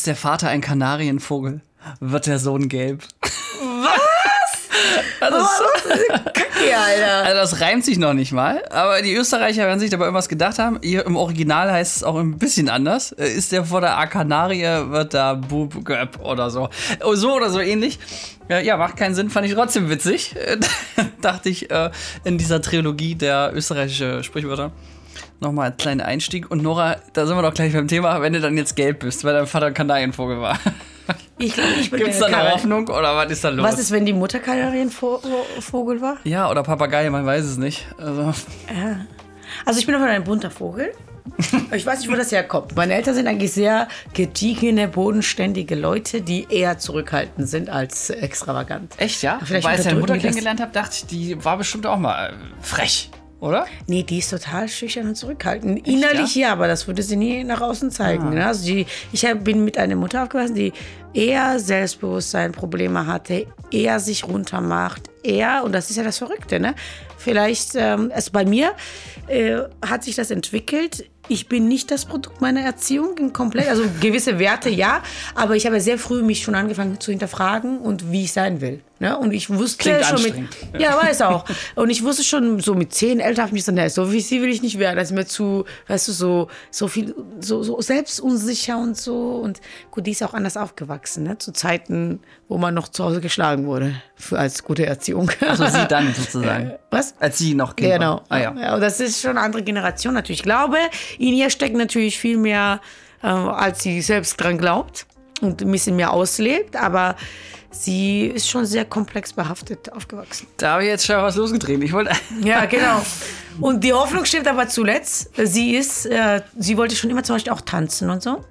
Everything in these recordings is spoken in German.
Ist der Vater ein Kanarienvogel? Wird der Sohn gelb? Also, Kacke, Alter. Also das reimt sich noch nicht mal, aber die Österreicher werden sich dabei irgendwas gedacht haben. Hier Im Original heißt es auch ein bisschen anders. Äh, Ist der vor der A Kanarie, wird da Bub Göpp oder so. Oh, So oder so ähnlich. Ja, macht keinen Sinn, fand ich trotzdem witzig. Dachte ich äh, in dieser Trilogie der österreichische Sprichwörter. Nochmal einen kleinen Einstieg. Und Nora, da sind wir doch gleich beim Thema, wenn du dann jetzt gelb bist, weil dein Vater ein Kanarienvogel war. Ich glaube, ich bin Gibt es da eine Hoffnung oder was ist da los? Was ist, wenn die Mutter Kanarienvogel war? ja, oder Papagei, man weiß es nicht. Also, Also ich bin aber ein bunter Vogel. Ich weiß nicht, wo das herkommt. Meine Eltern sind eigentlich sehr gediegene, bodenständige Leute, die eher zurückhaltend sind als extravagant. Echt, ja? Vielleicht Weil ich deine Mutter kennengelernt habe, dachte ich, die war bestimmt auch mal äh, frech, oder? Nee, die ist total schüchtern und zurückhaltend. Innerlich ja? aber das würde sie nie nach außen zeigen. Ne? Also die, ich bin mit einer Mutter aufgewachsen, die eher Selbstbewusstsein, Probleme hatte, eher sich runtermacht, eher, und das ist ja das Verrückte, ne? Vielleicht, ähm, also bei mir äh, hat sich das entwickelt. Ich bin nicht das Produkt meiner Erziehung in komplett, also gewisse Werte ja, aber ich habe sehr früh mich schon angefangen zu hinterfragen und wie ich sein will. Ne? Und ich wusste Klingt schon mit, ja, weiß auch. Und ich wusste schon so mit zehn Eltern habe ich gesagt, nee, so wie sie will ich nicht werden. Das ist mir zu, weißt du, so, so viel, so, so selbstunsicher und so. Und gut, die ist auch anders aufgewachsen, ne? Zu Zeiten, wo man noch zu Hause geschlagen wurde. Für, als gute Erziehung. Also sie dann sozusagen. Was? Als sie noch Kind Genau. war. Ah, ja. ja. Und das ist schon eine andere Generation natürlich. Ich glaube, in ihr steckt natürlich viel mehr, äh, als sie selbst dran glaubt und ein bisschen mehr auslebt. Aber sie ist schon sehr komplex behaftet aufgewachsen. Da habe ich jetzt schon was losgetreten. Ich wollte. Ja, genau. Und die Hoffnung stimmt aber zuletzt. Sie ist, äh, sie wollte schon immer zum Beispiel auch tanzen und so.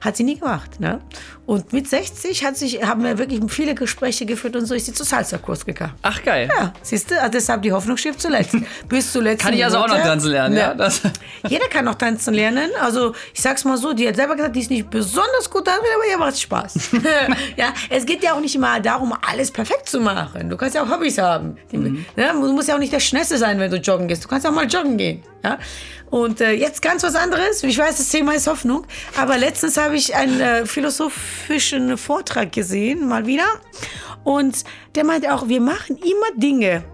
Hat sie nie gemacht. Ne? Und mit 60 hat sich, haben wir wirklich viele Gespräche geführt und so ist sie zu Salsa-Kurs gegangen. Ach, geil. Ja, siehst du, also deshalb die Hoffnung stirbt zuletzt. Bis zuletzt. Kann ich also auch noch tanzen lernen, ja? Das, Jeder kann noch tanzen lernen. Also ich sag's mal so, die hat selber gesagt, die ist nicht besonders gut darin, aber ihr macht Spaß. ja, es geht ja auch nicht immer darum, alles perfekt zu machen. Du kannst ja auch Hobbys haben. Die, Mhm. ne, du musst ja auch nicht der Schnellste sein, wenn du joggen gehst. Du kannst auch mal joggen gehen. Ja? Und äh, jetzt ganz was anderes. Ich weiß, das Thema ist Hoffnung. Aber letztens habe ich einen äh, philosophischen Vortrag gesehen, mal wieder. Und der meinte auch, wir machen immer Dinge,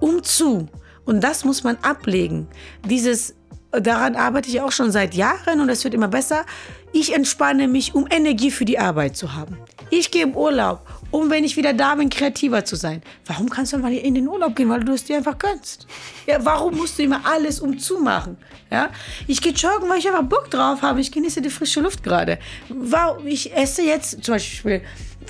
um zu. Und das muss man ablegen. Dieses, daran arbeite ich auch schon seit Jahren und es wird immer besser. Ich entspanne mich, um Energie für die Arbeit zu haben. Ich gehe im Urlaub, um, wenn ich wieder da bin, kreativer zu sein. Warum kannst du mal in den Urlaub gehen? Weil du es dir einfach gönnst. Ja, warum musst du immer alles um zu machen? Ja? Ich gehe joggen, weil ich einfach Bock drauf habe. Ich genieße die frische Luft gerade. Ich esse jetzt zum Beispiel,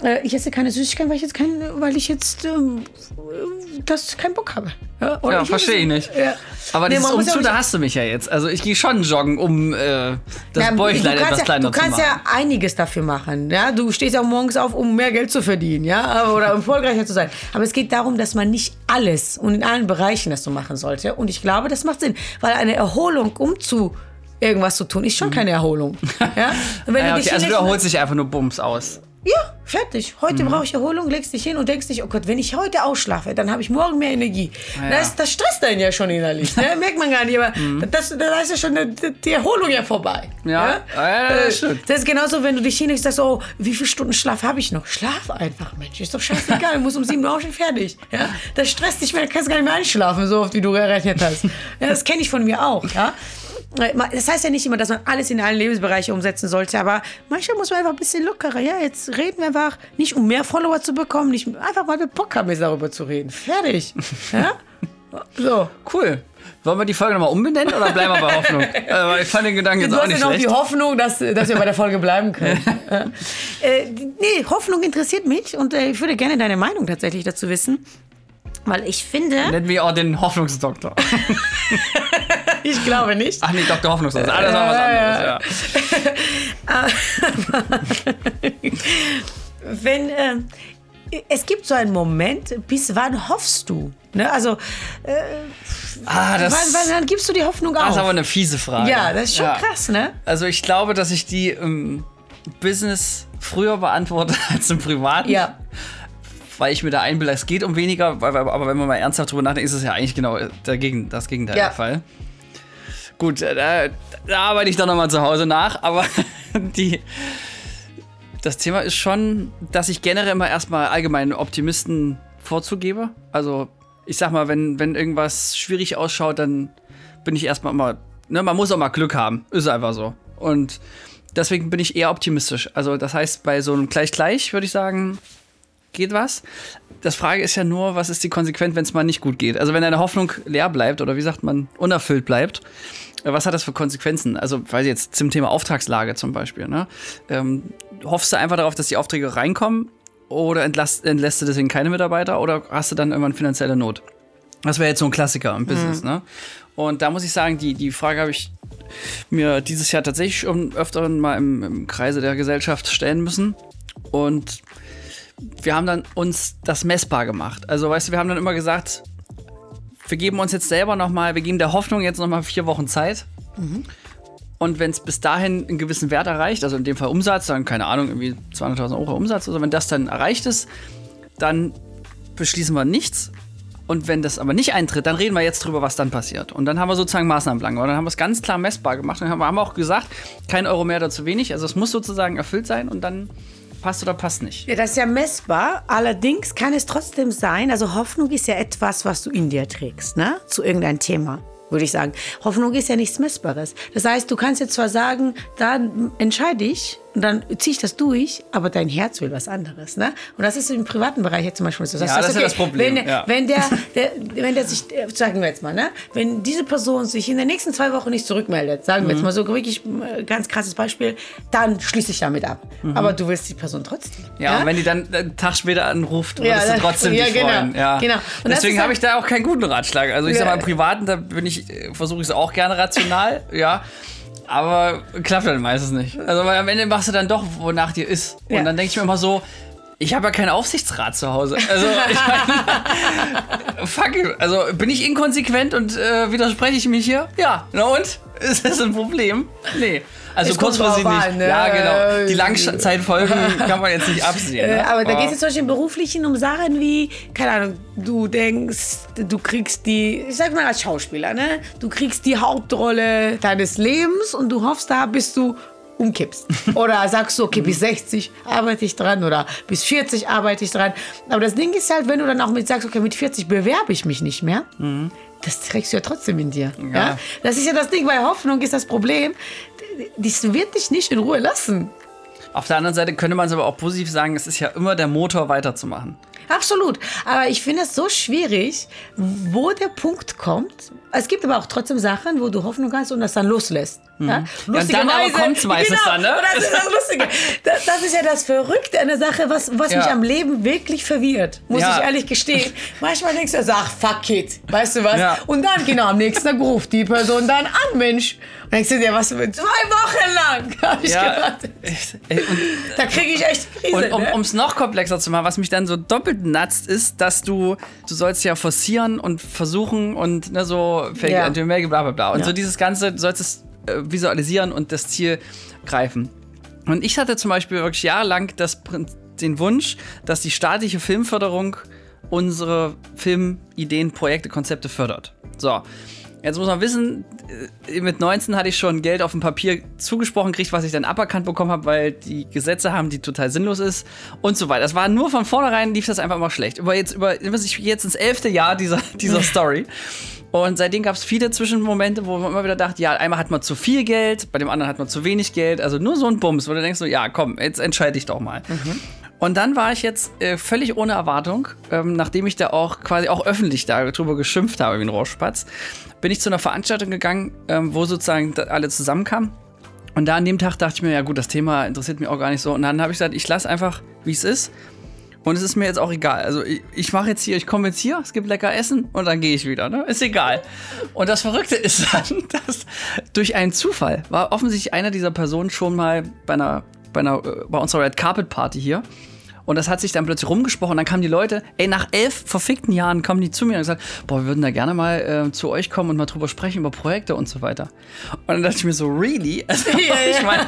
äh, ich esse keine Süßigkeiten, weil ich jetzt, kein, weil ich jetzt ähm, äh, das keinen Bock habe. Ja, ja, ich verstehe ich nicht. Ja. Aber Nee, dieses Umzug, auch da hast du mich ja jetzt. Also ich gehe schon joggen, um äh, das Ja, Bäuchlein du etwas kannst, ja, kleiner du kannst zu machen. ja einiges dafür machen. Ja? Du stehst ja morgens auf, um mehr Geld zu verdienen, ja, oder erfolgreicher zu sein. Aber es geht darum, dass man nicht alles und in allen Bereichen das so machen sollte. Und ich glaube, das macht Sinn, weil eine Erholung, um zu irgendwas zu tun, ist schon keine Erholung. Ja? Und wenn Mhm. ja, du okay, also du erholst dich einfach nur Bums aus. ja, fertig. Heute Mhm. brauche ich Erholung, legst dich hin und denkst dich, oh Gott, wenn ich heute ausschlafe, dann habe ich morgen mehr Energie. Ja. Das, das stresst einen ja schon innerlich. Ne? Merkt man gar nicht, aber das, da ist ja schon die, die Erholung ja vorbei. Mhm. Ja, ja, das Äh, stimmt. Das ist genauso, wenn du dich hinlegst und sagst, oh, wie viele Stunden Schlaf habe ich noch? Schlaf einfach, Mensch. Ist doch scheißegal, du musst um sieben Uhr auch schon fertig. Ja? Das stresst dich, weil du kannst gar nicht mehr einschlafen, so oft wie du gerechnet hast. Ja, das kenne ich von mir auch. Ja? Das heißt ja nicht immer, dass man alles in allen Lebensbereichen umsetzen sollte, aber manchmal muss man einfach ein bisschen lockerer. Ja, jetzt reden wir einfach nicht, um mehr Follower zu bekommen, nicht einfach, weil wir Bock haben, jetzt darüber zu reden. Fertig. Ja? So. Cool. Wollen wir die Folge nochmal umbenennen oder bleiben wir bei Hoffnung? äh, weil ich fand den Gedanken jetzt Du auch hast ja nicht noch schlecht. die Hoffnung, dass, dass wir bei der Folge bleiben können. Äh, nee, Hoffnung interessiert mich und äh, ich würde gerne deine Meinung tatsächlich dazu wissen. Weil ich finde, Nennen wir auch den Hoffnungsdoktor. Ich glaube nicht. Ach nee, Dr. Hoffnungsdoktor. Alles noch was anderes, ja. Wenn äh, es gibt so einen Moment, bis wann hoffst du? Ne? Also, äh, Ah, das, wann, wann, wann gibst du die Hoffnung das ist aber auf? eine fiese Frage. Ja, das ist schon Ja. krass, ne? Also ich glaube, dass ich die im Business früher beantworte als im Privaten. Ja. Weil ich mir da einbilde, es geht um weniger, aber wenn man mal ernsthaft drüber nachdenkt, ist es ja eigentlich genau dagegen, das Gegenteil Ja. der Fall. Gut, äh, da, da arbeite ich dann nochmal zu Hause nach, aber die. Das Thema ist schon, dass ich generell immer erstmal allgemein Optimisten vorzugebe. Also, ich sag mal, wenn, wenn irgendwas schwierig ausschaut, dann bin ich erstmal immer, ne, man muss auch mal Glück haben. Ist einfach so. Und deswegen bin ich eher optimistisch. Also, das heißt, bei so einem Gleich-Gleich würde ich sagen, geht was. Das Frage ist ja nur, was ist die Konsequenz, wenn es mal nicht gut geht? Also, wenn deine Hoffnung leer bleibt oder wie sagt man, unerfüllt bleibt, äh, was hat das für Konsequenzen? Also, weil jetzt zum Thema Auftragslage zum Beispiel, ne? Ähm, hoffst du einfach darauf, dass die Aufträge reinkommen oder entlässt, entlässt du deswegen keine Mitarbeiter oder hast du dann irgendwann finanzielle Not? Das wäre jetzt so ein Klassiker im Business, ne? Und da muss ich sagen, die, die Frage habe ich mir dieses Jahr tatsächlich schon öfter mal im, im Kreise der Gesellschaft stellen müssen. Und wir haben dann uns das messbar gemacht. Also, weißt du, wir haben dann immer gesagt, wir geben uns jetzt selber nochmal, wir geben der Hoffnung jetzt nochmal vier Wochen Zeit. Und wenn es bis dahin einen gewissen Wert erreicht, also in dem Fall Umsatz, dann keine Ahnung, irgendwie 200.000 Euro Umsatz, also wenn das dann erreicht ist, dann beschließen wir nichts. Und wenn das aber nicht eintritt, dann reden wir jetzt drüber, was dann passiert. Und dann haben wir sozusagen Maßnahmenplan. Und dann haben wir es ganz klar messbar gemacht. Und dann haben wir auch gesagt, kein Euro mehr oder zu wenig. Also es muss sozusagen erfüllt sein und dann passt oder passt nicht. Ja, das ist ja messbar. Allerdings kann es trotzdem sein, also Hoffnung ist ja etwas, was du in dir trägst, ne? Zu irgendeinem Thema, würde ich sagen. Hoffnung ist ja nichts Messbares. Das heißt, du kannst jetzt zwar sagen, dann entscheide ich und dann ziehe ich das durch, aber dein Herz will was anderes, ne? Und das ist im privaten Bereich jetzt zum Beispiel so. Ja, das ist ja das Problem, Wenn, ja. wenn der, der, wenn der sich, äh, sagen wir jetzt mal, ne? Wenn diese Person sich in den nächsten zwei Wochen nicht zurückmeldet, sagen wir Mhm. jetzt mal so wirklich äh, ganz krasses Beispiel, dann schließe ich damit ab. Aber du willst die Person trotzdem. Mhm. Ja, und wenn die dann einen Tag später anruft, Ja, würdest du dann- trotzdem ja, dich genau, freuen. Ja. genau. Und das Deswegen habe ich da auch keinen guten Ratschlag. Also ich Ja. sag mal, im Privaten, da bin ich, äh, versuche ich es auch gerne rational, ja. Aber klappt dann meistens nicht. Also weil am Ende machst du dann doch, wonach dir ist. Und Ja. dann denke ich mir immer so, ich habe ja keinen Aufsichtsrat zu Hause. Also, ich meine, fuck you. Also, bin ich inkonsequent und äh, widerspreche ich mich hier? Ja. Na und? Ist das ein Problem? Nee. Also kurzfristig nicht. an, ne? Ja, genau. Die Langzeitfolgen kann man jetzt nicht absehen. Äh, Ne? aber da geht es jetzt zum Beispiel im Beruflichen um Sachen wie, keine Ahnung, du denkst, du kriegst die, ich sag mal als Schauspieler, ne? Du kriegst die Hauptrolle deines Lebens und du hoffst, da bist du umkippst. Oder sagst du, okay, bis 60 arbeite ich dran oder bis 40 arbeite ich dran. Aber das Ding ist halt, wenn du dann auch mit sagst, okay, mit 40 bewerbe ich mich nicht mehr, das trägst du ja trotzdem in dir. Ja. Ja. Das ist ja das Ding, bei Hoffnung ist das Problem, das wird dich nicht in Ruhe lassen. Auf der anderen Seite könnte man es aber auch positiv sagen, es ist ja immer der Motor weiterzumachen. Absolut. Aber ich finde es so schwierig, wo der Punkt kommt. Es gibt aber auch trotzdem Sachen, wo du Hoffnung hast und das dann loslässt. Ja? Mhm. Ja, und dann aber kommt's meistens genau. dann, ne? Das ist das Lustige. Das, das ist ja das Verrückte an der Sache, was, was Ja. mich am Leben wirklich verwirrt. Muss Ja. ich ehrlich gestehen. Manchmal denkst du, ach, fuck it. Weißt du was? Ja. Und dann, genau, am nächsten Tag ruft die Person dann an, Mensch. Und denkst du dir, was, zwei Wochen lang habe ich gewartet. Ey, und Da kriege ich echt Krise. Und um ne? es noch komplexer zu machen, was mich dann so doppelt natzt, ist, dass du, du sollst ja forcieren und versuchen und ne, so Fake Ja. ja. bla bla bla. Und Ja. so dieses Ganze, du sollst es äh, visualisieren und das Ziel greifen. Und ich hatte zum Beispiel wirklich jahrelang das, den Wunsch, dass die staatliche Filmförderung unsere Filmideen, Projekte, Konzepte fördert. So. Jetzt muss man wissen, äh, mit 19 hatte ich schon Geld auf dem Papier zugesprochen gekriegt, was ich dann aberkannt bekommen habe, weil die Gesetze haben, die total sinnlos ist und so weiter. Das war nur von vornherein lief das einfach immer schlecht. Über jetzt über jetzt ins elfte Jahr dieser dieser Story. Und seitdem gab es viele Zwischenmomente, wo man immer wieder dachte, ja, einmal hat man zu viel Geld, bei dem anderen hat man zu wenig Geld. Also nur so ein Bums, wo du denkst so, ja, komm, jetzt entscheide ich doch mal. Und dann war ich jetzt äh, völlig ohne Erwartung, ähm, nachdem ich da auch quasi auch öffentlich darüber geschimpft habe wie ein Rohrspatz, bin ich zu einer Veranstaltung gegangen, ähm, wo sozusagen alle zusammenkamen. Und da an dem Tag dachte ich mir, ja gut, das Thema interessiert mich auch gar nicht so. Und dann habe ich gesagt, ich lasse einfach, wie es ist. Und es ist mir jetzt auch egal. Also ich, ich mache jetzt hier, ich komme jetzt hier, es gibt lecker Essen und dann gehe ich wieder. Ne? Ist egal. Und das Verrückte ist dann, dass durch einen Zufall war offensichtlich einer dieser Personen schon mal bei einer, bei einer, äh, bei unserer Red Carpet Party hier. Und das hat sich dann plötzlich rumgesprochen. Dann kamen die Leute, ey, nach elf verfickten Jahren kommen die zu mir und gesagt, boah, wir würden da gerne mal äh, zu euch kommen und mal drüber sprechen, über Projekte und so weiter. Und dann dachte ich mir so, really? Also, Ja, ich meine,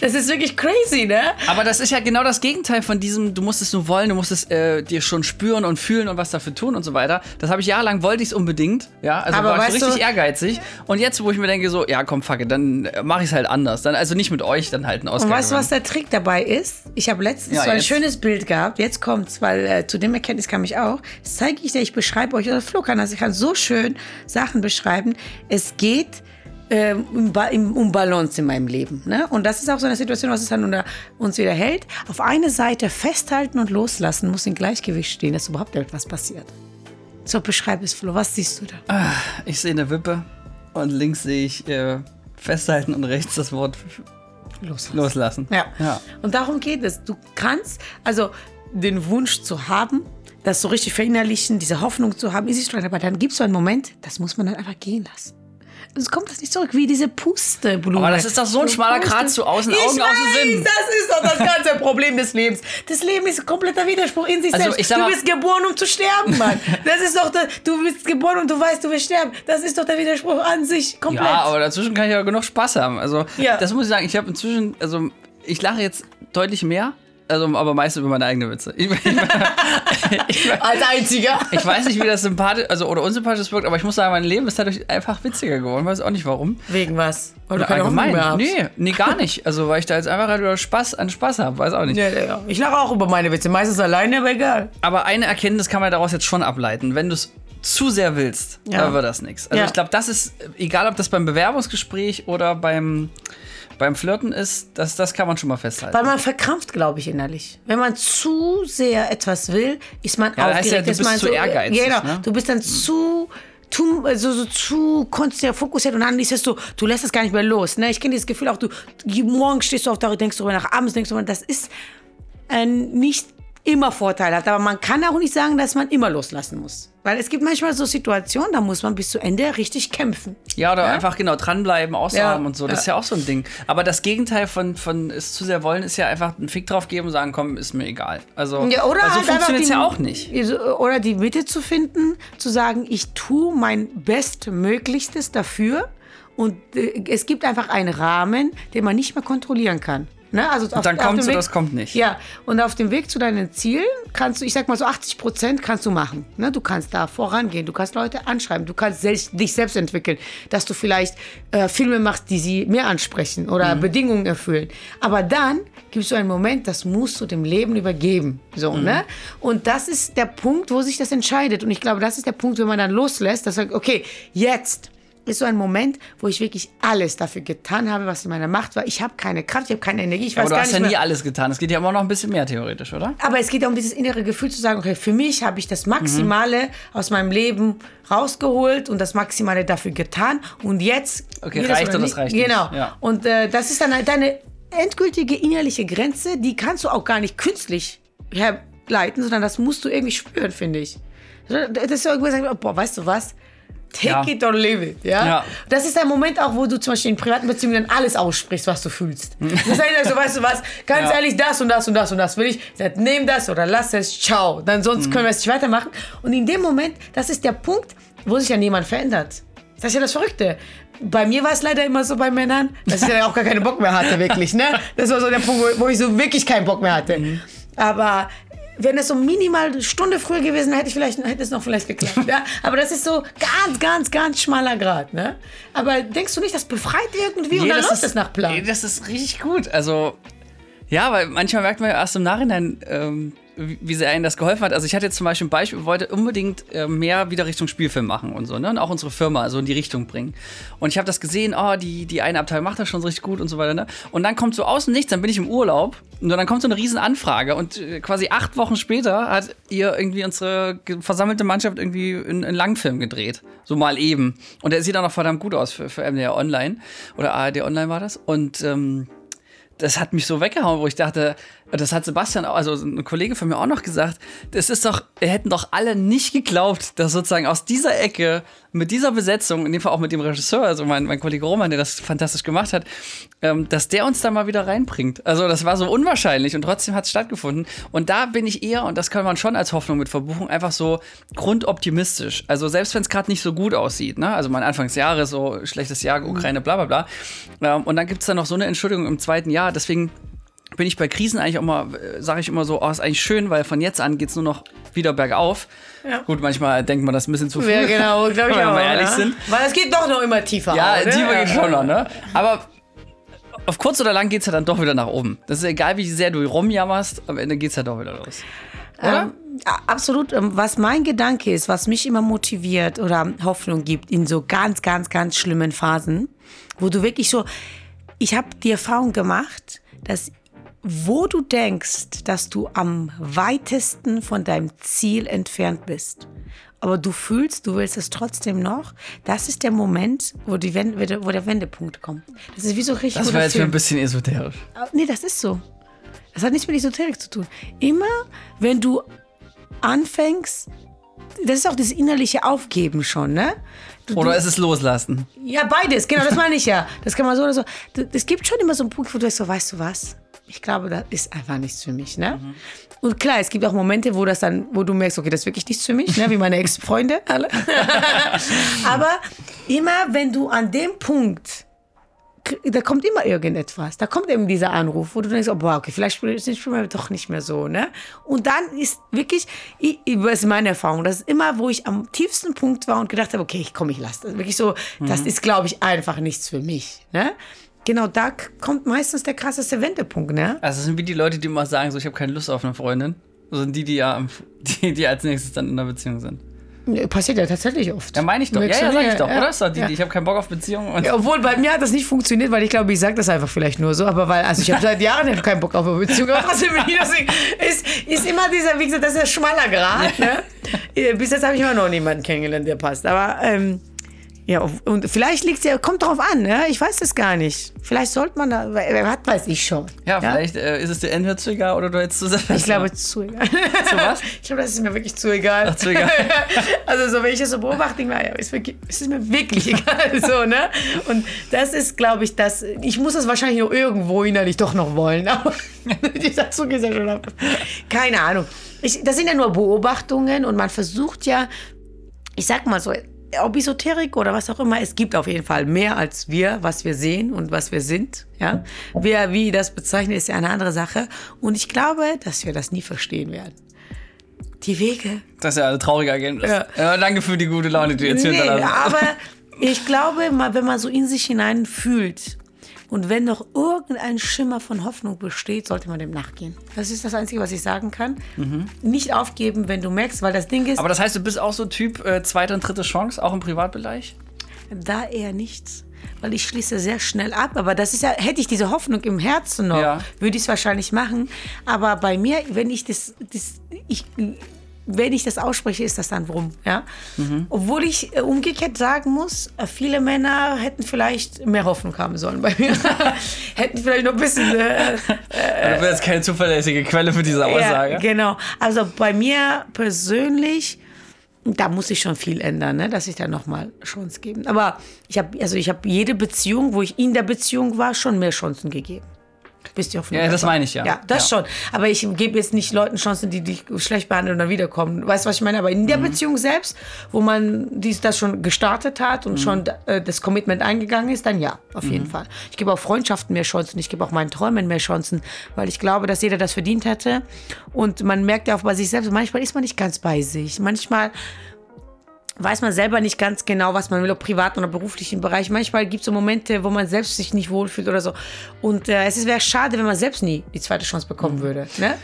Das ist wirklich crazy, ne? Aber das ist ja genau das Gegenteil von diesem, du musst es nur wollen, du musst es äh, dir schon spüren und fühlen und was dafür tun und so weiter. Das habe ich jahrelang, wollte ich es unbedingt. Ja, also Aber war ich so richtig du- ehrgeizig. Und jetzt, wo ich mir denke, so, ja, komm, fuck it, dann mache ich es halt anders. Dann, also nicht mit euch, dann halt einen Oscar. Und weißt du, was der Trick dabei ist? Ich habe letztens Ja, so ein jetzt. schönes Bild gehabt. Jetzt kommt's, weil äh, zu dem Erkenntnis kam ich auch. Das zeige ich dir, ich beschreibe euch, oder Flo kann das, ich kann so schön Sachen beschreiben. Es geht ähm, um, Balance in meinem Leben. Ne? Und das ist auch so eine Situation, was es dann unter uns wieder hält. Auf eine Seite festhalten und loslassen muss in Gleichgewicht stehen, dass überhaupt etwas passiert. So, beschreib es, Flo. Was siehst du da? Ich sehe eine Wippe und links sehe ich äh, festhalten und rechts das Wort Loslassen. loslassen. Ja. ja. Und darum geht es. Du kannst, also den Wunsch zu haben, das so richtig verinnerlichen, diese Hoffnung zu haben, ist es schon, aber dann gibt es so einen Moment, das muss man dann einfach gehen lassen. Sonst kommt das nicht zurück, wie diese Pusteblume. Aber das ist doch so ein schmaler Grat zu außen, ich Augen, außen, Sinn. Das ist doch das ganze Problem des Lebens. Das Leben ist ein kompletter Widerspruch in sich Also, selbst. du bist geboren, um zu sterben, Mann. Das ist doch, der, du bist geboren und du weißt, du wirst sterben. Das ist doch der Widerspruch an sich komplett. Ja, aber dazwischen kann ich ja genug Spaß haben. Also, Ja. das muss ich sagen. Ich habe inzwischen, also, ich lache jetzt deutlich mehr, also, aber meistens über meine eigene Witze. Ich, ich, ich, Als einziger. ich weiß nicht, wie das sympathisch, also, oder unsympathisch wirkt, aber ich muss sagen, mein Leben ist dadurch einfach witziger geworden. Weiß auch nicht warum. Wegen was? Oder mehr hast. Nee, nee, gar nicht. Also, weil ich da jetzt einfach halt über Spaß an Spaß habe. Weiß auch nicht. Ja, ja. Ich lache auch über meine Witze. Meistens alleine, aber egal. Aber eine Erkenntnis kann man daraus jetzt schon ableiten. Wenn du es zu sehr willst, Ja. dann wird das nichts. Also ich glaube, das ist, egal ob das beim Bewerbungsgespräch oder beim, beim Flirten ist, das, das kann man schon mal festhalten. Weil man verkrampft, glaube ich, innerlich. Wenn man zu sehr etwas will, ist man Ja, aufgeregt. ja, du ist bist man zu so, ehrgeizig, Genau. ne? Du bist dann zu. Zu, also so zu konzentriert, fokussiert und dann ist es so, du lässt es gar nicht mehr los. Ne? Ich kenne dieses Gefühl auch, du morgen stehst du auf der denkst darüber nach, abends denkst du darüber, das ist äh, nicht immer vorteilhaft. Aber man kann auch nicht sagen, dass man immer loslassen muss. Weil es gibt manchmal so Situationen, da muss man bis zu Ende richtig kämpfen. Ja, oder einfach genau dranbleiben, aushaben Ja, und so. Das ja. ist ja auch so ein Ding. Aber das Gegenteil von, von es zu sehr wollen ist ja einfach einen Fick drauf geben und sagen, komm, ist mir egal. Also, Ja, oder also so halt funktioniert es ja auch nicht. Oder die Mitte zu finden, zu sagen, ich tue mein Bestmöglichstes dafür und äh, es gibt einfach einen Rahmen, den man nicht mehr kontrollieren kann. Ne? Also auf, dann oder Weg- es kommt nicht. Ja, und auf dem Weg zu deinen Zielen kannst du, ich sag mal so 80 Prozent kannst du machen. Ne? Du kannst da vorangehen, du kannst Leute anschreiben, du kannst selbst, dich selbst entwickeln, dass du vielleicht äh, Filme machst, die sie mehr ansprechen oder Mhm. Bedingungen erfüllen. Aber dann gibst du einen Moment, das musst du dem Leben übergeben. So, Mhm. ne? Und das ist der Punkt, wo sich das entscheidet. Und ich glaube, das ist der Punkt, wenn man dann loslässt, dass sagt, okay, jetzt ist so ein Moment, wo ich wirklich alles dafür getan habe, was in meiner Macht war. Ich habe keine Kraft, ich habe keine Energie, ich Aber weiß du gar hast nicht ja mehr. nie alles getan. Es geht ja immer noch ein bisschen mehr theoretisch, oder? Aber es geht ja um dieses innere Gefühl zu sagen, okay, für mich habe ich das Maximale aus meinem Leben rausgeholt und das Maximale dafür getan. Und jetzt. Okay, reicht oder das reicht nicht. Genau. Ja. Und äh, das ist dann halt deine endgültige innerliche Grenze, die kannst du auch gar nicht künstlich herleiten, sondern das musst du irgendwie spüren, finde ich. Das ist so irgendwie sagen, boah, weißt du was? Take Ja. it or leave it, ja? Ja. Das ist der Moment auch, wo du zum Beispiel in privaten Beziehungen dann alles aussprichst, was du fühlst. Das eigentlich so, weißt du was, ganz Ja. ehrlich, das und das und das und das will ich. Sag, nehm das oder lass es, ciao. Dann sonst können wir es nicht weitermachen. Und in dem Moment, das ist der Punkt, wo sich ja niemand verändert. Das ist ja das Verrückte. Bei mir war es leider immer so bei Männern, dass ich dann auch gar keinen Bock mehr hatte, wirklich. Ne? Das war so der Punkt, wo, wo ich so wirklich keinen Bock mehr hatte. Aber wenn es so minimal eine Stunde früher gewesen wäre, hätte ich vielleicht, hätte es noch vielleicht geklappt. ja? Aber das ist so ganz, ganz, ganz schmaler Grad. Ne? Aber denkst du nicht, das befreit irgendwie und dann läuft es nach Plan? nee, das ist richtig gut. Also, ja, weil manchmal merkt man ja erst im Nachhinein, ähm, wie sehr einem das geholfen hat. Also ich hatte jetzt zum Beispiel ein Beispiel, wollte unbedingt äh, mehr wieder Richtung Spielfilm machen und so, ne? Und auch unsere Firma so in die Richtung bringen. Und ich habe das gesehen, oh, die, die eine Abteilung macht das schon so richtig gut und so weiter, ne? Und dann kommt so außen nichts, dann bin ich im Urlaub und dann kommt so eine riesen Anfrage und äh, quasi acht Wochen später hat ihr irgendwie unsere versammelte Mannschaft irgendwie einen einen Langfilm gedreht. So mal eben. Und der sieht auch noch verdammt gut aus für, für MDR Online. Oder ARD Online war das. Und ähm, das hat mich so weggehauen, wo ich dachte, das hat Sebastian, also ein Kollege von mir auch noch gesagt, das ist doch, wir hätten doch alle nicht geglaubt, dass sozusagen aus dieser Ecke, mit dieser Besetzung, in dem Fall auch mit dem Regisseur, also mein, mein Kollege Roman, der das fantastisch gemacht hat, ähm, dass der uns da mal wieder reinbringt. Also das war so unwahrscheinlich und trotzdem hat es stattgefunden. Und da bin ich eher, und das kann man schon als Hoffnung mit verbuchen, einfach so grundoptimistisch. Also selbst wenn es gerade nicht so gut aussieht, ne? also mein Anfangsjahre, so schlechtes Jahr, Ukraine, bla bla bla. Ähm, und dann gibt es dann noch so eine Entschuldigung im zweiten Jahr, Deswegen bin ich bei Krisen eigentlich auch mal, sage ich immer so, oh, ist eigentlich schön, weil von jetzt an geht es nur noch wieder bergauf. Ja. Gut, manchmal denkt man das ein bisschen zu viel. Ja, genau, glaube ich wenn auch. wir ehrlich ja. sind. Weil es geht doch noch immer tiefer. Ja, auch, ne? tiefer geht Ja. schon noch, ne? Aber auf kurz oder lang geht es ja dann doch wieder nach oben. Das ist egal, wie sehr du rumjammerst, am Ende geht es ja doch wieder los. Oder? Ähm, absolut. Ähm, Was mein Gedanke ist, was mich immer motiviert oder Hoffnung gibt in so ganz, ganz, ganz schlimmen Phasen, wo du wirklich so, ich habe die Erfahrung gemacht, dass wo du denkst, dass du am weitesten von deinem Ziel entfernt bist, aber du fühlst, du willst es trotzdem noch, das ist der Moment, wo, die Wende, wo der Wendepunkt kommt. Das ist wie so richtig das war jetzt Film. ein bisschen esoterisch. Aber Nee, das ist so. Das hat nichts mit Esoterik zu tun. Immer, wenn du anfängst, das ist auch das innerliche Aufgeben schon, ne? Du, Oder ist es loslassen? ja, beides, genau, das meine ich ja. Das kann man so oder so. Es gibt schon immer so einen Punkt, wo du sagst, so, weißt du was? Ich glaube, das ist einfach nichts für mich, ne? Und klar, es gibt auch Momente, wo das dann, wo du merkst, okay, das ist wirklich nichts für mich, ne? Wie meine Ex-Freunde alle. Aber immer, wenn du an dem Punkt da kommt immer irgendetwas. Da kommt eben dieser Anruf, wo du denkst, oh, boah, okay, vielleicht spielen wir doch nicht mehr so, ne? Und dann ist wirklich, ich, ich- das ist meine Erfahrung, das ist immer, wo ich am tiefsten Punkt war und gedacht habe, okay, komm, ich lasse das. Wirklich so, das ist, glaube ich, einfach nichts für mich, ne? Genau, da kommt meistens der krasseste Wendepunkt, ne? Also, das sind wie die Leute, die immer sagen, so, ich habe keine Lust auf eine Freundin. Das sind die, die ja die, die als nächstes dann in einer Beziehung sind. Passiert ja tatsächlich oft. Ja, meine ich doch. Ja, ja, sag ich doch, Ja, oder? Ist doch die, ja. ich habe keinen Bock auf Beziehungen. Und Ja, obwohl bei mir hat das nicht funktioniert, weil ich glaube, ich sage das einfach vielleicht nur so, aber weil, also ich habe seit Jahren ja keinen Bock auf eine Beziehung, aber trotzdem bin ich deswegen, ist, ist immer dieser, wie gesagt, das ist ein schmaler Grad, ne? Bis jetzt habe ich immer noch niemanden kennengelernt, der passt, aber, ähm, ja, und vielleicht liegt es ja, kommt drauf an, ne? Ich weiß es gar nicht. Vielleicht sollte man da, wer hat, weiß ich schon. ja, vielleicht äh, ist es dir entweder zu egal oder du hättest zu Ich glaube, zu egal. Zu was? Ich glaube, das ist mir wirklich zu egal. Ach, zu egal. Also so, wenn ich das so beobachte, ich mir, ja, ist, wirklich, es ist mir wirklich egal. So, ne? Und das ist, glaube ich, das. Ich muss das wahrscheinlich nur irgendwo innerlich doch noch wollen. Aber dieser Zug ist ja schon ab. Keine Ahnung. Ich, das sind ja nur Beobachtungen und man versucht ja, ich sag mal so, ob Esoterik oder was auch immer, es gibt auf jeden Fall mehr als wir, was wir sehen und was wir sind. Ja? Wer wie das bezeichnet, ist ja eine andere Sache. Und ich glaube, dass wir das nie verstehen werden. Die Wege. Das ist ja ein trauriger Ergebnis. Ja. Ja. danke für die gute Laune, die du jetzt hier Nee, hinterlassen aber ich glaube, wenn man so in sich hinein fühlt und wenn noch irgendein Schimmer von Hoffnung besteht, sollte man dem nachgehen. Das ist das Einzige, was ich sagen kann. Nicht aufgeben, wenn du merkst, weil das Ding ist, Aber das heißt, du bist auch so Typ äh, zweite und dritte Chance, auch im Privatbereich? Da eher nichts. Weil ich schließe sehr schnell ab. Aber das ist ja, hätte ich diese Hoffnung im Herzen noch, Ja. würde ich es wahrscheinlich machen. Aber bei mir, wenn ich das, das ich, wenn ich das ausspreche, ist das dann rum. Ja? Mhm. Obwohl ich äh, umgekehrt sagen muss, äh, viele Männer hätten vielleicht mehr Hoffnung haben sollen bei mir. hätten vielleicht noch ein bisschen. Äh, du bist jetzt keine zuverlässige Quelle für diese Aussage. ja, genau. Also bei mir persönlich, da muss ich schon viel ändern, ne? dass ich da nochmal Chance geben. Aber ich habe also ich habe jede Beziehung, wo ich in der Beziehung war, schon mehr Chancen gegeben. Bist du Ja, das meine ich ja. Ja, das Ja. schon. Aber ich gebe jetzt nicht Leuten Chancen, die dich schlecht behandeln und dann wiederkommen. Weißt du, was ich meine? Aber in Mhm. der Beziehung selbst, wo man dies, das schon gestartet hat Mhm. und schon äh, das Commitment eingegangen ist, dann ja, auf jeden Mhm. Fall. Ich gebe auch Freundschaften mehr Chancen, ich gebe auch meinen Träumen mehr Chancen, weil ich glaube, dass jeder das verdient hätte. Und man merkt ja auch bei sich selbst, manchmal ist man nicht ganz bei sich. Manchmal weiß man selber nicht ganz genau, was man will, ob privaten oder beruflichen Bereich. Manchmal gibt es so Momente, wo man selbst sich nicht wohlfühlt oder so. Und äh, es wäre schade, wenn man selbst nie die zweite Chance Mhm. bekommen würde. Ne?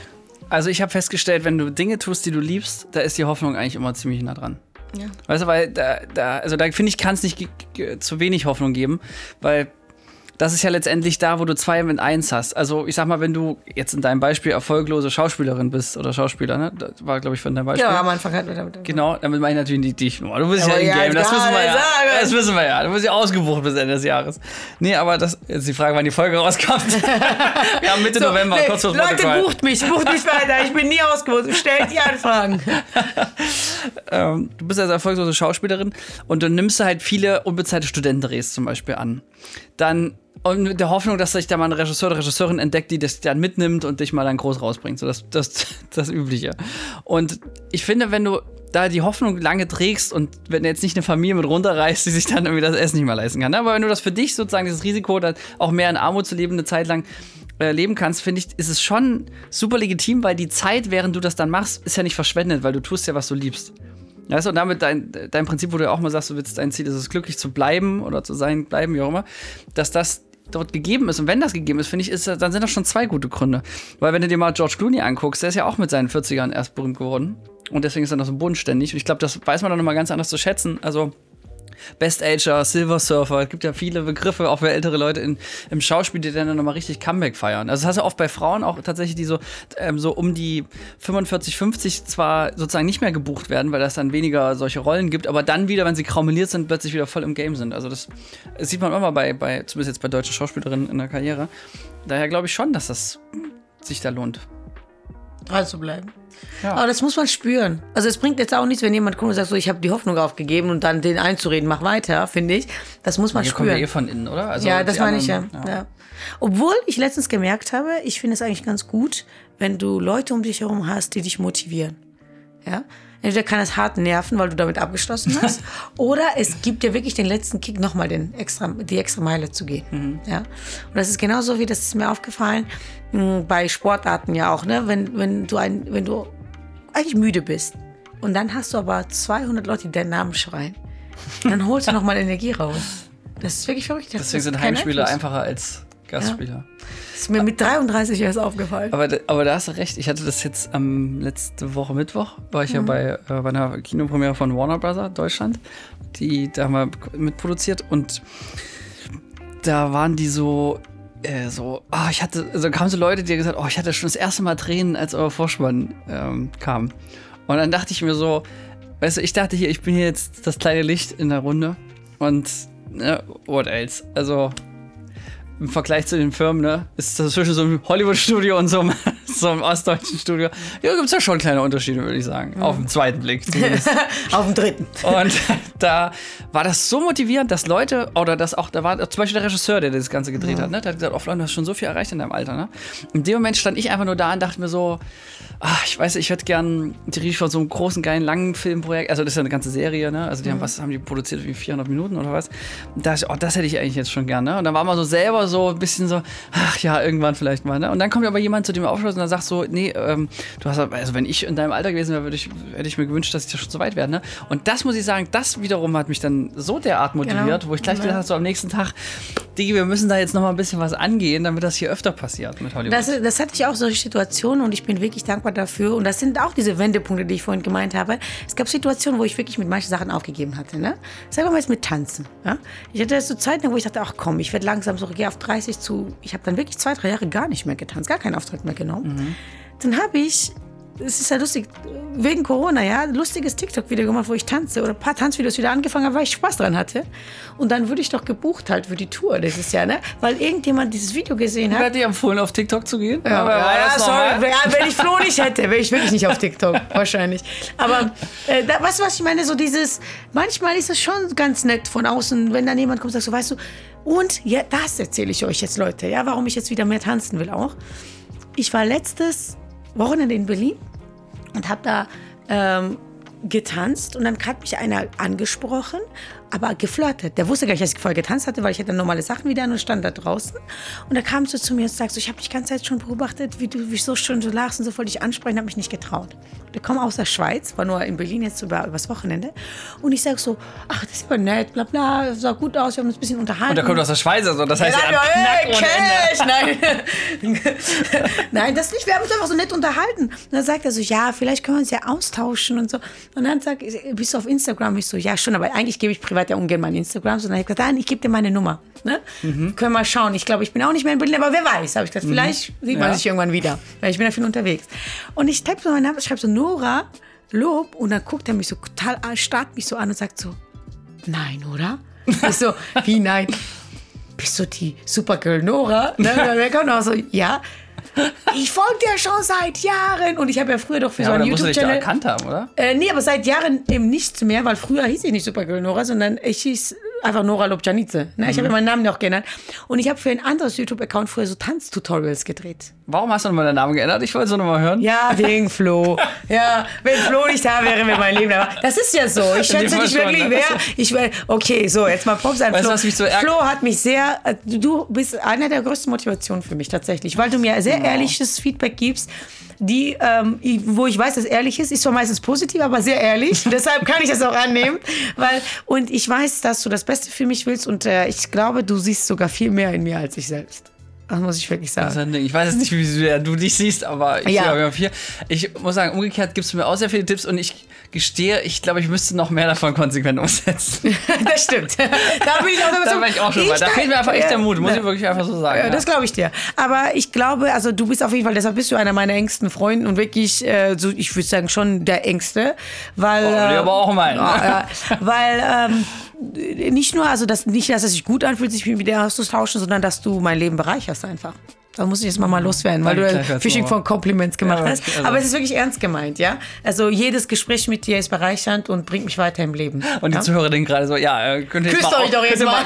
Also ich habe festgestellt, wenn du Dinge tust, die du liebst, da ist die Hoffnung eigentlich immer ziemlich nah dran. Ja. Weißt du, weil da, da also da finde ich, kann es nicht zu wenig Hoffnung geben, weil das ist ja letztendlich da, wo du zwei mit eins hast. Also ich sag mal, wenn du jetzt in deinem Beispiel erfolglose Schauspielerin bist oder Schauspieler, ne? Das war, glaube ich, von deinem Beispiel. Ja, am Anfang hatten wir damit. Genau, damit meine ich natürlich nicht dich. Du bist ja, Aber in ja, Game, das wissen wir ja. sag es. Das wissen wir ja. Du bist ja ausgebucht bis Ende des Jahres. Nee, aber das jetzt die Frage, wann die Folge rauskommt. wir haben Mitte November, nee, kurz vor Leute, Protokoll. bucht mich, bucht mich weiter. Ich bin nie ausgebucht. Stellt die Anfragen. ähm, du bist also erfolglose Schauspielerin und du nimmst halt viele unbezahlte Studentendrehs zum Beispiel an. Dann und mit der Hoffnung, dass sich da mal ein Regisseur oder Regisseurin entdeckt, die das dann mitnimmt und dich mal dann groß rausbringt. So das, das, das Übliche. Und ich finde, wenn du da die Hoffnung lange trägst und wenn du jetzt nicht eine Familie mit runterreißt, die sich dann irgendwie das Essen nicht mehr leisten kann. ne? Aber wenn du das für dich sozusagen, dieses Risiko, dann auch mehr in Armut zu leben, eine Zeit lang äh, leben kannst, finde ich, ist es schon super legitim, weil die Zeit, während du das dann machst, ist ja nicht verschwendet, weil du tust ja, was du liebst. Weißt du, und damit dein, dein Prinzip, wo du ja auch mal sagst, du willst dein Ziel ist es, glücklich zu bleiben oder zu sein, bleiben, wie auch immer, dass das dort gegeben ist. Und wenn das gegeben ist, finde ich, ist, dann sind das schon zwei gute Gründe. Weil wenn du dir mal George Clooney anguckst, der ist ja auch mit seinen 40ern erst berühmt geworden. Und deswegen ist er noch so bodenständig. Und ich glaube, das weiß man dann nochmal ganz anders zu schätzen. Also Best Ager, Silver Surfer, es gibt ja viele Begriffe, auch für ältere Leute in, im Schauspiel, die dann nochmal richtig Comeback feiern. Also das hast du oft bei Frauen auch tatsächlich, die so, ähm, so um die 45, 50 zwar sozusagen nicht mehr gebucht werden, weil das dann weniger solche Rollen gibt, aber dann wieder, wenn sie graumeliert sind, plötzlich wieder voll im Game sind. Also das, das sieht man immer bei, bei, zumindest jetzt bei deutschen Schauspielerinnen in der Karriere. Daher glaube ich schon, dass das sich da lohnt. Dran zu bleiben. Ja. Aber das muss man spüren. Also es bringt jetzt auch nichts, wenn jemand kommt und sagt, so, ich habe die Hoffnung aufgegeben und dann den einzureden, mach weiter, finde ich. Das muss man Hier spüren. kommen wir eh von innen, oder? Also ja, das meine ich ja. anderen- ja. Obwohl ich letztens gemerkt habe, ich finde es eigentlich ganz gut, wenn du Leute um dich herum hast, die dich motivieren. Ja? Entweder kann es hart nerven, weil du damit abgeschlossen hast, oder es gibt dir wirklich den letzten Kick, nochmal den extra, die extra Meile zu gehen. Ja? Und das ist genauso wie, das ist mir aufgefallen, bei Sportarten ja auch, ne? wenn, wenn, du ein, wenn du eigentlich müde bist und dann hast du aber 200 Leute, die deinen Namen schreien, dann holst du nochmal Energie raus. Das ist wirklich verrückt. Das Deswegen sind Heimspiele einfacher als Gastspieler. Das ist mir mit 33 erst aufgefallen. Aber, da- aber da hast du recht. Ich hatte das jetzt am letzte Woche Mittwoch, war ich ja Mhm. bei, äh, bei einer Kinopremiere von Warner Bros. Deutschland. Die da haben wir mitproduziert und da waren die so. Äh, so, ah, ich hatte, also kamen so Leute, die gesagt, oh, ich hatte schon das erste Mal Tränen, als euer Vorspann ähm, kam. Und dann dachte ich mir so, weißt du, ich dachte hier, ich bin hier jetzt das kleine Licht in der Runde und ne, what else? Also im Vergleich zu den Firmen, ne, ist das zwischen so einem Hollywood-Studio und so einem, so einem ostdeutschen Studio. Ja, gibt es ja schon kleine Unterschiede, würde ich sagen. Auf den zweiten Blick zumindest. Auf dem dritten. Und da war das so motivierend, dass Leute, oder dass auch, da war zum Beispiel der Regisseur, der das Ganze gedreht hat, ne? Der hat gesagt, oh du hast schon so viel erreicht in deinem Alter, ne? In dem Moment stand ich einfach nur da und dachte mir so, ach, ich weiß, ich hätte gern die Regie von so einem großen, geilen, langen Filmprojekt, also das ist ja eine ganze Serie, ne? Also die haben, was haben die produziert, wie 400 Minuten oder was? Und da ich, oh, das hätte ich eigentlich jetzt schon gern, ne? Und dann war man so selber so ein bisschen so, ach ja, irgendwann vielleicht mal, ne? Und dann kommt aber jemand, zu dem du aufschaust und dann sagt so, nee, ähm, du hast, also wenn ich in deinem Alter gewesen wäre, würde ich, hätte ich mir gewünscht, dass ich da schon so weit werde, ne? Und das muss ich sagen, das wiederum hat mich dann so derart motiviert, Genau. wo ich gleich gedacht habe, so am nächsten Tag, Digi, wir müssen da jetzt noch mal ein bisschen was angehen, damit das hier öfter passiert mit Hollywood. Das, das hatte ich auch solche Situationen und ich bin wirklich dankbar dafür. Und das sind auch diese Wendepunkte, die ich vorhin gemeint habe. Es gab Situationen, wo ich wirklich mit manchen Sachen aufgegeben hatte. Ne? Sagen wir mal jetzt mit Tanzen. Ja? Ich hatte so Zeiten, wo ich dachte, ach komm, ich werde langsam so, gehe auf 30 zu. Ich habe dann wirklich zwei, drei Jahre gar nicht mehr getanzt, gar keinen Auftritt mehr genommen. Dann habe ich, es ist ja lustig, wegen Corona, ja, lustiges TikTok-Video gemacht, wo ich tanze oder ein paar Tanzvideos wieder angefangen habe, weil ich Spaß dran hatte. Und dann wurde ich doch gebucht halt für die Tour dieses Jahr, ne? Weil irgendjemand dieses Video gesehen hat. Wer hat dir empfohlen, auf TikTok zu gehen? Ja, ja, das sorry. Ja, wenn ich Flo nicht hätte, wäre ich wirklich nicht auf TikTok. wahrscheinlich. Aber äh, da, weißt du, was ich meine? So dieses, manchmal ist es schon ganz nett von außen, wenn dann jemand kommt und sagt so, weißt du, und ja, das erzähle ich euch jetzt, Leute, ja, warum ich jetzt wieder mehr tanzen will auch. Ich war letztes Wochenende in Berlin und habe da ähm, getanzt und dann hat mich einer angesprochen, aber geflirtet. Der wusste gar nicht, dass ich vorher getanzt hatte, weil ich hatte normale Sachen wieder an und stand da draußen. Und er kam so zu mir und sagte so, ich habe dich die ganze Zeit schon beobachtet, wie du wie so schön so lachst und so wollte ich ansprechen, habe mich nicht getraut. Der kommt aus der Schweiz, war nur in Berlin jetzt über, übers Wochenende. Und ich sage so, ach, das ist aber nett, bla bla, sah gut aus, wir haben uns ein bisschen unterhalten. Und der kommt aus der Schweiz, also das heißt, Ja, hat hey. Cash! Nein. Nein, das nicht. Wir haben uns einfach so nett unterhalten. Und dann sagt er so, ja, vielleicht können wir uns ja austauschen und so. Und dann sagt er, bist du auf Instagram? Ich so, ja, schon, aber eigentlich gebe ich privat ja ungern mein Instagram. Und dann habe ich gesagt, nein, ich gebe dir meine Nummer. Ne? Können wir mal schauen. Ich glaube, ich bin auch nicht mehr in Berlin, aber wer weiß, habe ich gesagt. Vielleicht sieht man Ja. sich irgendwann wieder. Weil ich bin ja viel unterwegs. Und ich type so meinen Namen, schreibe so Nora, Lob. Und dann guckt er mich so total an, starrt mich so an und sagt so, nein, oder? Ich so, wie nein? bist du die Supergirl Nora? Ne? Und dann kommt auch so, ja. Ich folge dir schon seit Jahren. Und ich habe ja früher doch für Ja, so einen YouTube-Channel. erkannt haben, oder? Äh, nee, aber seit Jahren eben nichts mehr, weil früher hieß ich nicht Supergirl Nora, sondern ich hieß einfach Nora Lobjanice. Ne? Ich habe meinen Namen noch genannt. Und ich habe für ein anderes YouTube-Account früher so Tanztutorials gedreht. Warum hast du nochmal deinen Namen geändert? Ich wollte so nochmal hören. Ja, wegen Flo. Ja, wenn Flo nicht da wäre, wäre mein Leben da. Das ist ja so. Ich schätze dich schon, wirklich ne? wer. Ich, will- okay, so, jetzt mal Props an Weißt Flo. was mich so? Flo hat mich sehr, äh, du bist einer der größten Motivationen für mich tatsächlich, weil du mir sehr ehrliches Feedback gibst. Die, ähm, wo ich weiß, dass ehrlich ist, ist zwar meistens positiv, aber sehr ehrlich. Deshalb kann ich das auch annehmen. Weil, und ich weiß, dass du das Beste für mich willst und äh, ich glaube, du siehst sogar viel mehr in mir als ich selbst. Das muss ich wirklich sagen. Ding. Ich weiß jetzt nicht, wie du dich siehst, aber ich, Ja. ja. viel. ich muss sagen, umgekehrt gibst du mir auch sehr viele Tipps und ich gestehe, ich glaube, ich müsste noch mehr davon konsequent umsetzen. das stimmt. Da bin ich auch da war ich auch schon mal. Da fehlt mir einfach echt der Mut, muss Ja. ich wirklich einfach so sagen. Ja, das glaube ich dir. Aber ich glaube, also du bist auf jeden Fall, deshalb bist du einer meiner engsten Freunde und wirklich, äh, so, ich würde sagen, schon der engste. Weil, Oh, äh, aber auch mein. ja, weil ähm, nicht nur, also das, nicht, dass es sich gut anfühlt, sich mit dir auszutauschen, sondern dass du mein Leben bereicherst einfach. Da muss ich jetzt mal, mal loswerden, weil Danke, du Fishing von Compliments gemacht Ja, hast. also- Aber es ist wirklich ernst gemeint, ja? Also jedes Gespräch mit dir ist bereichernd und bringt mich weiter im Leben. Und die ja? Zuhörer denken gerade so, ja, äh, könnt ihr jetzt Küsst mal euch doch jetzt mal.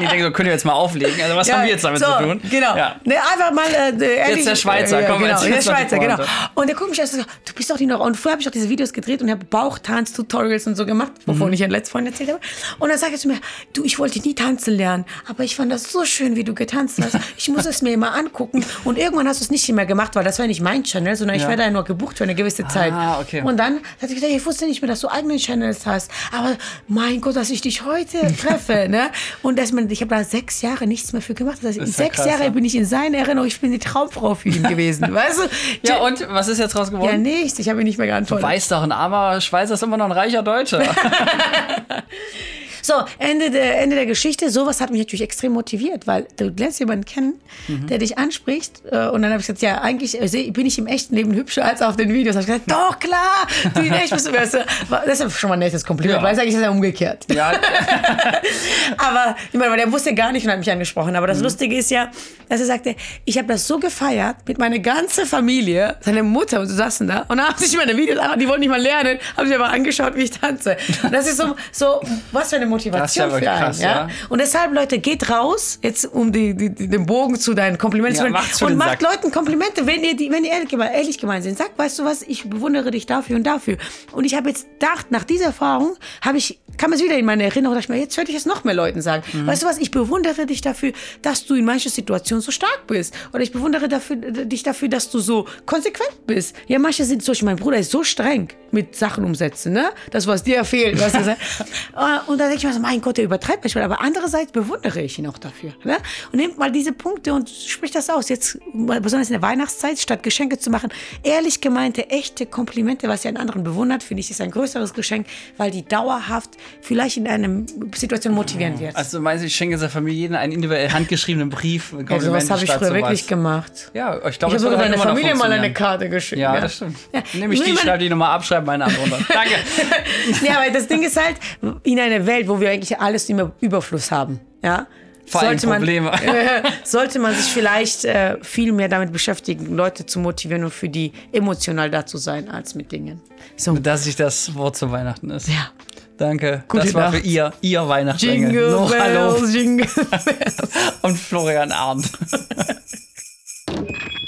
die denken so, könnt ihr jetzt mal auflegen? Also was haben wir jetzt damit so, zu tun? Genau. Ja. Ne, einfach mal äh, ehrlich. der Schweizer, komm, genau, erzähl der Schweizer, genau. Und der guckt mich und sagt, du bist doch die noch. Und vorher habe ich auch diese Videos gedreht und habe Bauchtanz-Tutorials und so gemacht, wovon ich ja letztes vorhin erzählt habe. Und dann sagt er zu mir, du, ich wollte nie tanzen lernen, aber ich fand das so schön, wie du getanzt hast. Ich muss es mir immer angucken. Und irgendwann hast du es nicht mehr gemacht, weil das war nicht mein Channel, sondern ich Ja. war da nur gebucht für eine gewisse Zeit. Ah, okay. Und dann hat er gesagt, ich wusste nicht mehr, dass du eigene Channels hast. Aber mein Gott, dass ich dich heute treffe. ne? Und dass man, ich habe da sechs Jahre nichts mehr für gemacht. Das heißt, in ja sechs Jahre ja. bin ich in seiner Erinnerung, ich bin die Traumfrau für ihn gewesen. weißt du? Ja, und was ist jetzt raus geworden? Ja, nichts. Ich habe ihn nicht mehr geantwortet. Weiß doch, ein armer Schweizer ist immer noch ein reicher Deutscher. So, Ende der, Ende der Geschichte. Sowas hat mich natürlich extrem motiviert, weil du lernst jemanden kennen, Mhm. der dich anspricht. äh, Und dann habe ich gesagt, ja, eigentlich äh, bin ich im echten Leben hübscher als auf den Videos. Hab ich gesagt, doch, klar, du in echt bist du besser. Das ist schon mal ein nettes Kompliment, Ja. weil sage ich das ja umgekehrt. ja, Aber ich meine, weil der wusste gar nicht und hat mich angesprochen. Aber Mhm. das Lustige ist ja, dass er sagte, ich habe das so gefeiert mit meiner ganzen Familie, seine Mutter und so saßen da und haben sich meine Videos, die wollten nicht mal lernen, haben sich aber angeschaut, wie ich tanze. Und das ist so, so was für eine Motivation Das ist ja für einen. krass, ja? ja. Und deshalb, Leute, geht raus, jetzt um die, die, den Bogen zu deinen Komplimenten Ja, zu für und macht Sack. Leuten Komplimente, wenn ihr, die, wenn ihr ehrlich, gemeint- ehrlich gemeint sind. Sagt, weißt du was, ich bewundere dich dafür und dafür. Und ich habe jetzt gedacht, nach dieser Erfahrung habe ich, kam es wieder in meine Erinnerung, dachte ich mir, jetzt werde ich es noch mehr Leuten sagen. Mhm. Weißt du was, ich bewundere dich dafür, dass du in manchen Situationen so stark bist. Oder ich bewundere dafür, dich dafür, dass du so konsequent bist. Ja, manche sind so, mein Bruder ist so streng mit Sachen umsetzen, ne? Das, was dir fehlt, was du. Äh, Und da denke ich mir so, mein Gott, der übertreibt manchmal. Aber andererseits bewundere ich ihn auch dafür. Ne? Und nehmt mal diese Punkte und spricht das aus. Jetzt, besonders in der Weihnachtszeit, statt Geschenke zu machen, ehrlich gemeinte, echte Komplimente, was ihr einen anderen bewundert, finde ich, ist ein größeres Geschenk, weil die dauerhaft vielleicht in einer Situation motivieren wird. also meinst du, ich schenke seiner Familie jeden einen individuell handgeschriebenen Brief. Ja, sowas habe ich früher wirklich gemacht. Ja, ich Ich glaube, habe das sogar noch Familie mal eine. Karte geschickt. Ja, das stimmt. Ja. Nehme ich die, schreibe die Nummer ab, schreibe meine Antwort. Danke. ja, aber das Ding ist halt, in einer Welt, wo wir eigentlich alles im Überfluss haben, ja, Vor allem man, äh, sollte man sich vielleicht äh, viel mehr damit beschäftigen, Leute zu motivieren und für die emotional da zu sein, als mit Dingen. So, Dass sich das Wort zu Weihnachten ist. ja. Danke. Gute das war Nacht. für ihr, ihr Weihnachtsengel. Jingle Noch Hallo Bells, Jingle Bells. und Florian Arndt.